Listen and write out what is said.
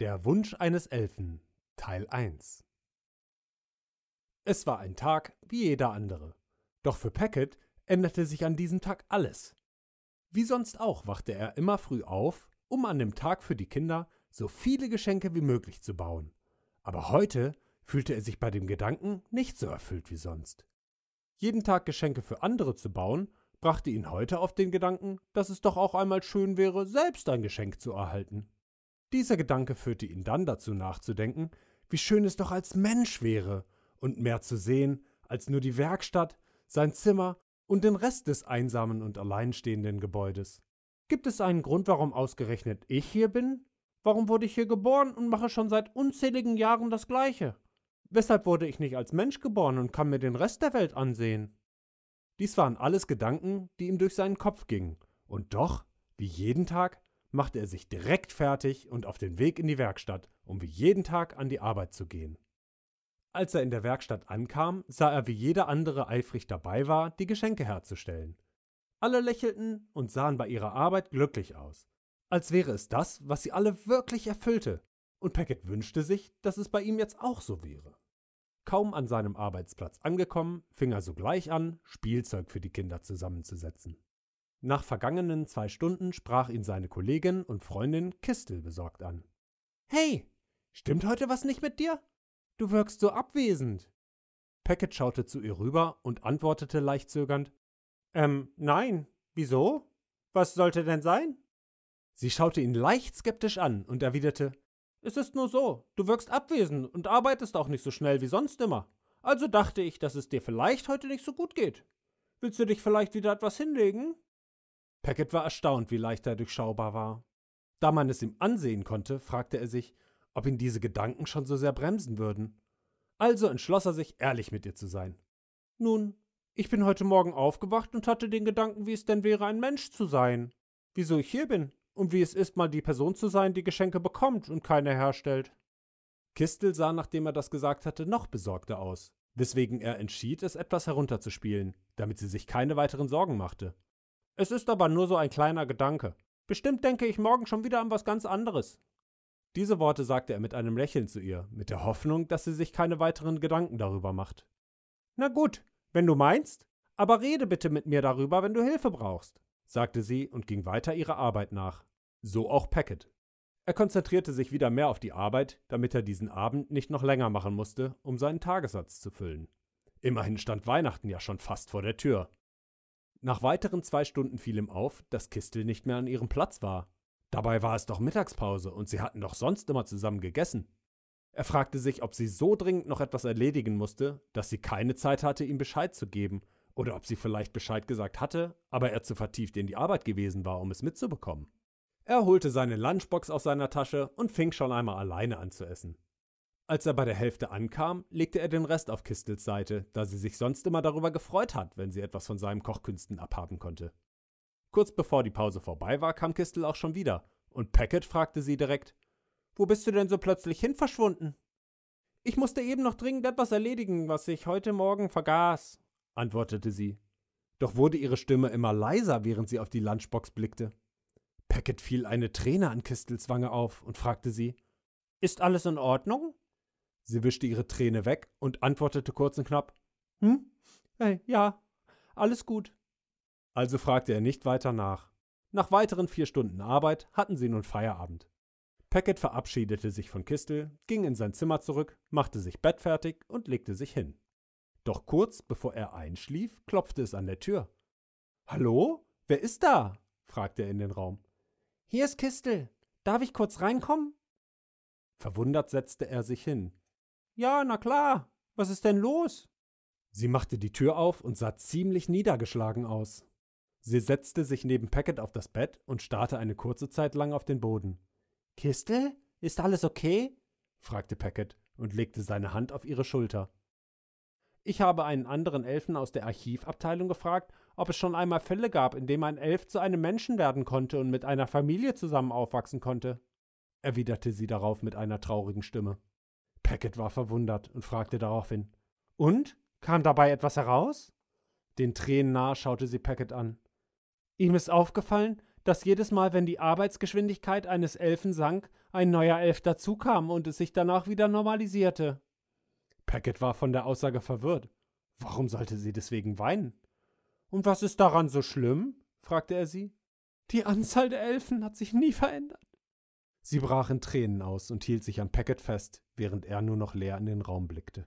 Der Wunsch eines Elfen Teil 1 Es war ein Tag wie jeder andere. Doch für Packet änderte sich an diesem Tag alles. Wie sonst auch wachte er immer früh auf, um an dem Tag für die Kinder so viele Geschenke wie möglich zu bauen. Aber heute fühlte er sich bei dem Gedanken nicht so erfüllt wie sonst. Jeden Tag Geschenke für andere zu bauen, brachte ihn heute auf den Gedanken, dass es doch auch einmal schön wäre, selbst ein Geschenk zu erhalten. Dieser Gedanke führte ihn dann dazu nachzudenken, wie schön es doch als Mensch wäre und mehr zu sehen als nur die Werkstatt, sein Zimmer und den Rest des einsamen und alleinstehenden Gebäudes. Gibt es einen Grund, warum ausgerechnet ich hier bin? Warum wurde ich hier geboren und mache schon seit unzähligen Jahren das Gleiche? Weshalb wurde ich nicht als Mensch geboren und kann mir den Rest der Welt ansehen? Dies waren alles Gedanken, die ihm durch seinen Kopf gingen, und doch, wie jeden Tag, machte er sich direkt fertig und auf den Weg in die Werkstatt, um wie jeden Tag an die Arbeit zu gehen. Als er in der Werkstatt ankam, sah er, wie jeder andere eifrig dabei war, die Geschenke herzustellen. Alle lächelten und sahen bei ihrer Arbeit glücklich aus, als wäre es das, was sie alle wirklich erfüllte, und Packet wünschte sich, dass es bei ihm jetzt auch so wäre. Kaum an seinem Arbeitsplatz angekommen, fing er sogleich an, Spielzeug für die Kinder zusammenzusetzen. Nach vergangenen zwei Stunden sprach ihn seine Kollegin und Freundin Kistel besorgt an. Hey, stimmt heute was nicht mit dir? Du wirkst so abwesend. Packet schaute zu ihr rüber und antwortete leicht zögernd. Ähm, nein. Wieso? Was sollte denn sein? Sie schaute ihn leicht skeptisch an und erwiderte Es ist nur so, du wirkst abwesend und arbeitest auch nicht so schnell wie sonst immer. Also dachte ich, dass es dir vielleicht heute nicht so gut geht. Willst du dich vielleicht wieder etwas hinlegen? Packet war erstaunt, wie leicht er durchschaubar war. Da man es ihm ansehen konnte, fragte er sich, ob ihn diese Gedanken schon so sehr bremsen würden. Also entschloss er sich, ehrlich mit ihr zu sein. Nun, ich bin heute Morgen aufgewacht und hatte den Gedanken, wie es denn wäre, ein Mensch zu sein. Wieso ich hier bin und wie es ist, mal die Person zu sein, die Geschenke bekommt und keine herstellt. Kistel sah, nachdem er das gesagt hatte, noch besorgter aus, weswegen er entschied, es etwas herunterzuspielen, damit sie sich keine weiteren Sorgen machte. Es ist aber nur so ein kleiner Gedanke. Bestimmt denke ich morgen schon wieder an was ganz anderes. Diese Worte sagte er mit einem Lächeln zu ihr, mit der Hoffnung, dass sie sich keine weiteren Gedanken darüber macht. Na gut, wenn du meinst, aber rede bitte mit mir darüber, wenn du Hilfe brauchst, sagte sie und ging weiter ihrer Arbeit nach. So auch Packet. Er konzentrierte sich wieder mehr auf die Arbeit, damit er diesen Abend nicht noch länger machen musste, um seinen Tagessatz zu füllen. Immerhin stand Weihnachten ja schon fast vor der Tür. Nach weiteren zwei Stunden fiel ihm auf, dass Kistel nicht mehr an ihrem Platz war. Dabei war es doch Mittagspause und sie hatten doch sonst immer zusammen gegessen. Er fragte sich, ob sie so dringend noch etwas erledigen musste, dass sie keine Zeit hatte, ihm Bescheid zu geben, oder ob sie vielleicht Bescheid gesagt hatte, aber er zu vertieft in die Arbeit gewesen war, um es mitzubekommen. Er holte seine Lunchbox aus seiner Tasche und fing schon einmal alleine an zu essen. Als er bei der Hälfte ankam, legte er den Rest auf Kistels Seite, da sie sich sonst immer darüber gefreut hat, wenn sie etwas von seinen Kochkünsten abhaben konnte. Kurz bevor die Pause vorbei war, kam Kistel auch schon wieder, und Packet fragte sie direkt: Wo bist du denn so plötzlich hin verschwunden? Ich musste eben noch dringend etwas erledigen, was ich heute Morgen vergaß, antwortete sie. Doch wurde ihre Stimme immer leiser, während sie auf die Lunchbox blickte. Packet fiel eine Träne an Kistels Wange auf und fragte sie: Ist alles in Ordnung? Sie wischte ihre Träne weg und antwortete kurz und knapp: Hm? Hey, ja, alles gut. Also fragte er nicht weiter nach. Nach weiteren vier Stunden Arbeit hatten sie nun Feierabend. Packet verabschiedete sich von Kistel, ging in sein Zimmer zurück, machte sich bettfertig und legte sich hin. Doch kurz bevor er einschlief, klopfte es an der Tür. Hallo? Wer ist da? fragte er in den Raum. Hier ist Kistel. Darf ich kurz reinkommen? Verwundert setzte er sich hin. Ja, na klar. Was ist denn los? Sie machte die Tür auf und sah ziemlich niedergeschlagen aus. Sie setzte sich neben Packet auf das Bett und starrte eine kurze Zeit lang auf den Boden. Kistel, ist alles okay? fragte Packet und legte seine Hand auf ihre Schulter. Ich habe einen anderen Elfen aus der Archivabteilung gefragt, ob es schon einmal Fälle gab, in denen ein Elf zu einem Menschen werden konnte und mit einer Familie zusammen aufwachsen konnte, erwiderte sie darauf mit einer traurigen Stimme. Packet war verwundert und fragte daraufhin: Und? Kam dabei etwas heraus? Den Tränen nah schaute sie Packet an. Ihm ist aufgefallen, dass jedes Mal, wenn die Arbeitsgeschwindigkeit eines Elfen sank, ein neuer Elf dazukam und es sich danach wieder normalisierte. Packet war von der Aussage verwirrt. Warum sollte sie deswegen weinen? Und was ist daran so schlimm? fragte er sie. Die Anzahl der Elfen hat sich nie verändert. Sie brach in Tränen aus und hielt sich an Packet fest, während er nur noch leer in den Raum blickte.